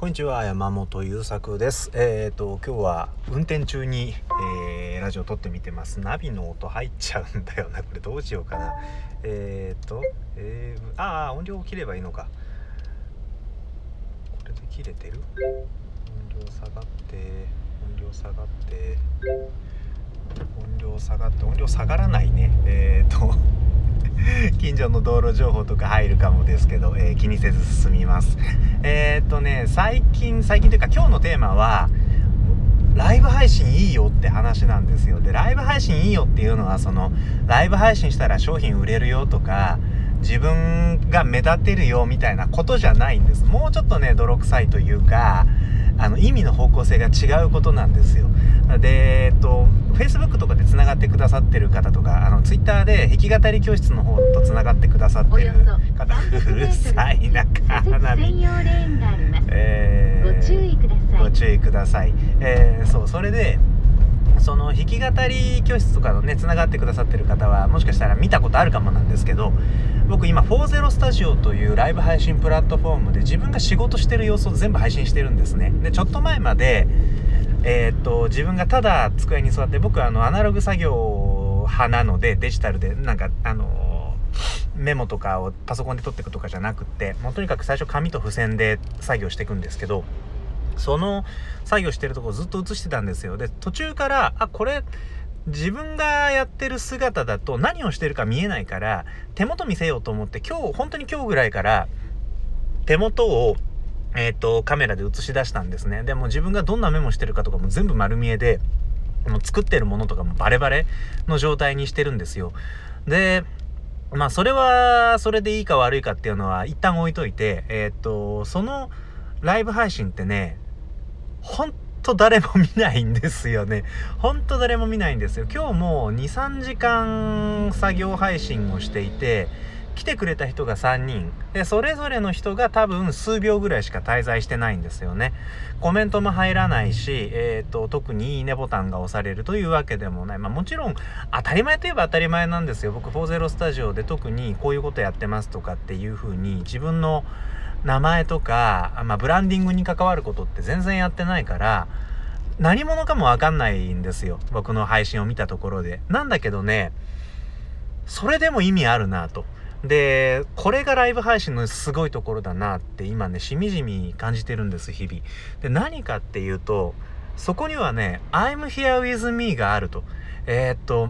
こんにちは山本優作です。えっ、ー、と今日は運転中に、えー、ラジオ撮ってみてます。ナビの音入っちゃうんだよな。これどうしようかな。えっ、ー、と、えー、ああ音量を切ればいいのか。これで切れてる？音量下がって音量下がって音量下がって音量下がらないね。えっ、と近所の道路情報とか入るかもですけど、えー、気にせず進みます。えー、っとね最近最近というか今日のテーマはライブ配信いいよって話なんですよ。でライブ配信いいよっていうのはそのライブ配信したら商品売れるよとか自分が目立てるよみたいなことじゃないんです。もうちょっとね泥臭いというかあの意味の方向性が違うことなんですよ。でえっと Facebook とかでつながってくださってる方とかあの Twitter で弾き語り教室の方とつながってくださってる方うるさいなカーナビえー、ご注意ください。ご注意ください。えー、そうそれでその弾き語り教室とかのねつながってくださってる方はもしかしたら見たことあるかもなんですけど僕今40スタジオというライブ配信プラットフォームで自分が仕事してる様子を全部配信してるんですね。でちょっと前までえー、っと自分がただ机に座って僕あのアナログ作業派なのでデジタルでなんかあのメモとかをパソコンで取っていくとかじゃなくってもうとにかく最初紙と付箋で作業していくんですけどその作業してるとこずっと映してたんですよ。で、途中から、あ、これ、自分がやってる姿だと何をしてるか見えないから、手元見せようと思って、今日、本当に今日ぐらいから、手元を、えっ、ー、と、カメラで映し出したんですね。でも自分がどんなメモしてるかとかも全部丸見えで、もう作ってるものとかもバレバレの状態にしてるんですよ。で、まあそれは、それでいいか悪いかっていうのは一旦置いといて、えっ、ー、と、そのライブ配信ってね、ほんと誰も見ないんですよね。ほんと誰も見ないんですよ。今日も2、3時間作業配信をしていて、来てくれた人が3人。で、それぞれの人が多分数秒ぐらいしか滞在してないんですよね。コメントも入らないし、えっ、ー、と、特にいいねボタンが押されるというわけでもない。まあもちろん、当たり前といえば当たり前なんですよ。僕、40スタジオで特にこういうことやってますとかっていう風に自分の名前とか、まあ、ブランディングに関わることって全然やってないから、何者かもわかんないんですよ。僕の配信を見たところで。なんだけどね、それでも意味あるなと。で、これがライブ配信のすごいところだなって今ね、しみじみ感じてるんです、日々。で、何かっていうと、そこにはね、I'm here with me があると。えー、っと、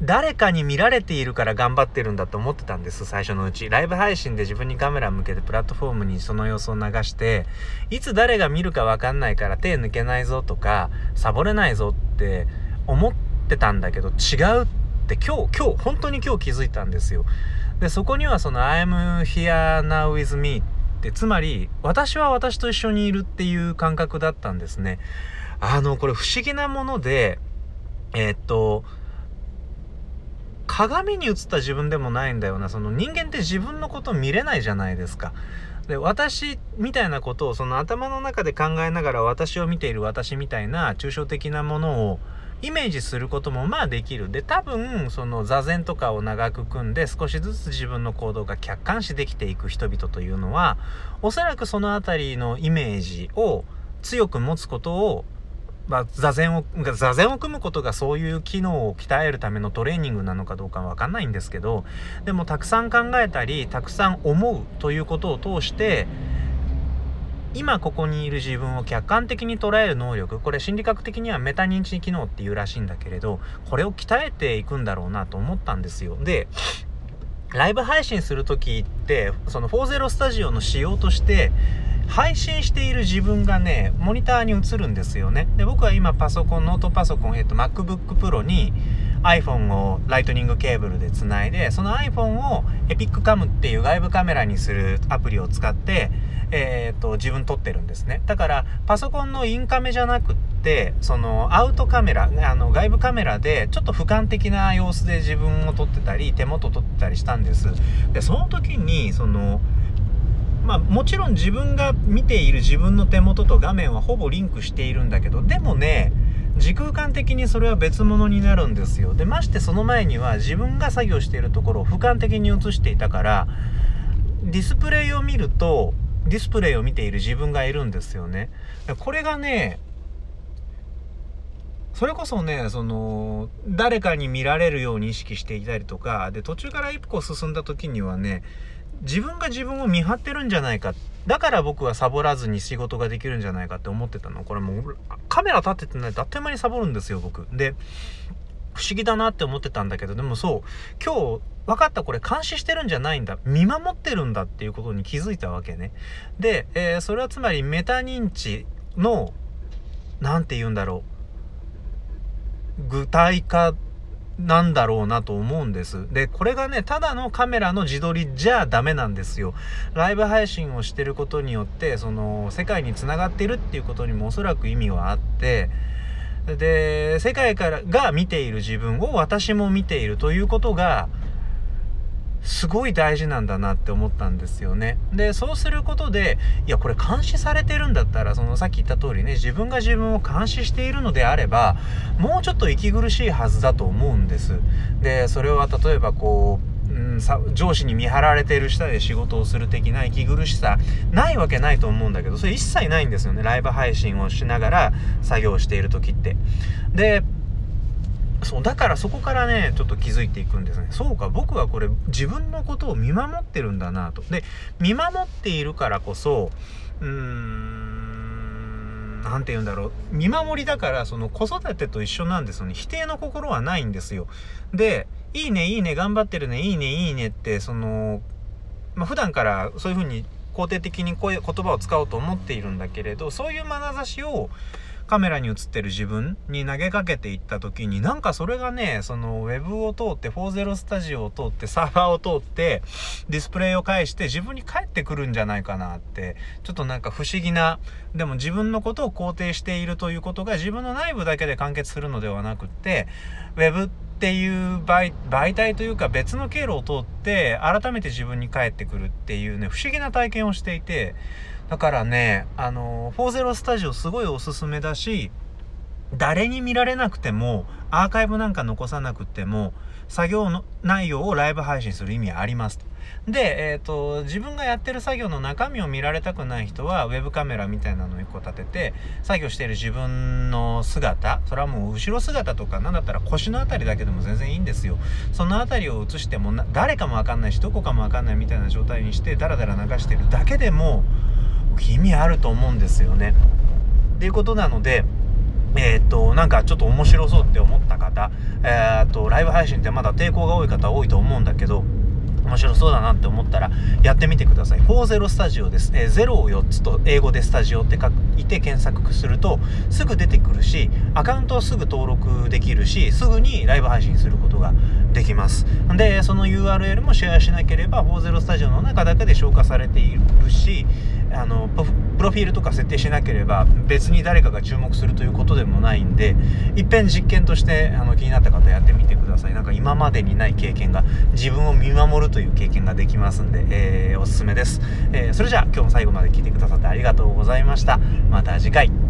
誰かに見られているから頑張ってるんだと思ってたんです、最初のうち。ライブ配信で自分にカメラ向けてプラットフォームにその様子を流して、いつ誰が見るかわかんないから手抜けないぞとか、サボれないぞって思ってたんだけど、違うって今日、今日、本当に今日気づいたんですよ。で、そこにはその I'm here now with me って、つまり、私は私と一緒にいるっていう感覚だったんですね。あの、これ不思議なもので、えー、っと、鏡に映った自分でもないんだよな。その人間って自分のこと見れないじゃないですか。で、私みたいなことをその頭の中で考えながら私を見ている私みたいな抽象的なものをイメージすることもまあできる。で、多分、その座禅とかを長く組んで少しずつ自分の行動が客観視できていく人々というのは、おそらくそのあたりのイメージを強く持つことをまあ、座禅を、座禅を組むことがそういう機能を鍛えるためのトレーニングなのかどうかわかんないんですけど、でもたくさん考えたり、たくさん思うということを通して、今ここにいる自分を客観的に捉える能力、これ心理学的にはメタ認知機能っていうらしいんだけれど、これを鍛えていくんだろうなと思ったんですよ。で、ライブ配信する時って、その40スタジオの仕様として、配信している自分がね、モニターに映るんですよね。で、僕は今パソコン、ノートパソコン、えっと、MacBook Pro に iPhone をライトニングケーブルで繋いで、その iPhone を EpicCam っていう外部カメラにするアプリを使って、えー、っと、自分撮ってるんですね。だから、パソコンのインカメじゃなくって、その、アウトカメラ、あの、外部カメラで、ちょっと俯瞰的な様子で自分を撮ってたり、手元撮ってたりしたんです。で、その時に、その、まあ、もちろん自分が見ている自分の手元と画面はほぼリンクしているんだけど、でもね、時空間的にそれは別物になるんですよ。で、ましてその前には自分が作業しているところを俯瞰的に映していたから、ディスプレイを見ると、ディスプレイを見ている自分がいるんですよねこれがねそれこそねその誰かに見られるように意識していたりとかで途中から一歩進んだ時にはね自分が自分を見張ってるんじゃないか。だから僕はサボらずに仕事ができるんじゃないかって思ってたの。これもうカメラ立ててないとあっという間にサボるんですよ僕。で不思議だなって思ってたんだけど。でもそう今日分かったこれ監視してるんじゃないんだ。見守ってるんだっていうことに気づいたわけね。で、えー、それはつまりメタ認知の何て言うんだろう。具体化なんだろうなと思うんです。で、これがね、ただのカメラの自撮りじゃダメなんですよ。ライブ配信をしてることによって、その、世界に繋がってるっていうことにもおそらく意味はあって、で、世界からが見ている自分を私も見ているということが、すごい大事なんだなって思ったんですよね。で、そうすることで、いや、これ監視されてるんだったら、そのさっき言った通りね、自分が自分を監視しているのであれば、もうちょっと息苦しいはずだと思うんです。で、それは例えばこう、うん、上司に見張られてる下で仕事をする的な息苦しさないわけないと思うんだけどそれ一切ないんですよねライブ配信をしながら作業している時ってでそうだからそこからねちょっと気づいていくんですね。そうか僕はこれ自分のことを見守ってるんだなと。で見守っているからこそうーん何て言うんだろう。見守りだからその子育てと一緒なんですよね。否定の心はないんですよ。でいいねいいね頑張ってるねいいねいいねってそのまあ、普段からそういうふうに肯定的にこういう言葉を使おうと思っているんだけれどそういう眼差しをカメラに映ってる自分に投げかけていった時になんかそれがねそのウェブを通って40スタジオを通ってサーバーを通ってディスプレイを介して自分に返ってくるんじゃないかなってちょっとなんか不思議なでも自分のことを肯定しているということが自分の内部だけで完結するのではなくってウェブっていう媒体というか別の経路を通って改めて自分に返ってくるっていうね不思議な体験をしていてだからね、あの、40スタジオすごいおすすめだし、誰に見られなくても、アーカイブなんか残さなくても、作業の内容をライブ配信する意味ありますで、え、ー、と、自分がやってる作業の中身を見られたくない人は、ウェブカメラみたいなのを1個立てて、作業している自分の姿、それはもう後ろ姿とか、なんだったら腰の辺りだけでも全然いいんですよ。その辺りを映しても、誰かもわかんないし、どこかもわかんないみたいな状態にして、ダラダラ流してるだけでも、意味あると思うんですよね。っていうことなので、えー、っと、なんかちょっと面白そうって思った方、えー、っと、ライブ配信ってまだ抵抗が多い方多いと思うんだけど、面白そうだなって思ったらやってみてください。40スタジオです。えー、0を4つと英語でスタジオって書いて検索するとすぐ出てくるし、アカウントはすぐ登録できるし、すぐにライブ配信することができます。で、その URL もシェアしなければ40スタジオの中だけで消化されているし、あのプロフィールとか設定しなければ別に誰かが注目するということでもないんでいっぺん実験としてあの気になった方やってみてください。なんか今までにない経験が自分を見守るという経験ができますんで、えー、おすすめです、えー、それじゃあ今日も最後まで聞いてくださってありがとうございました。また次回。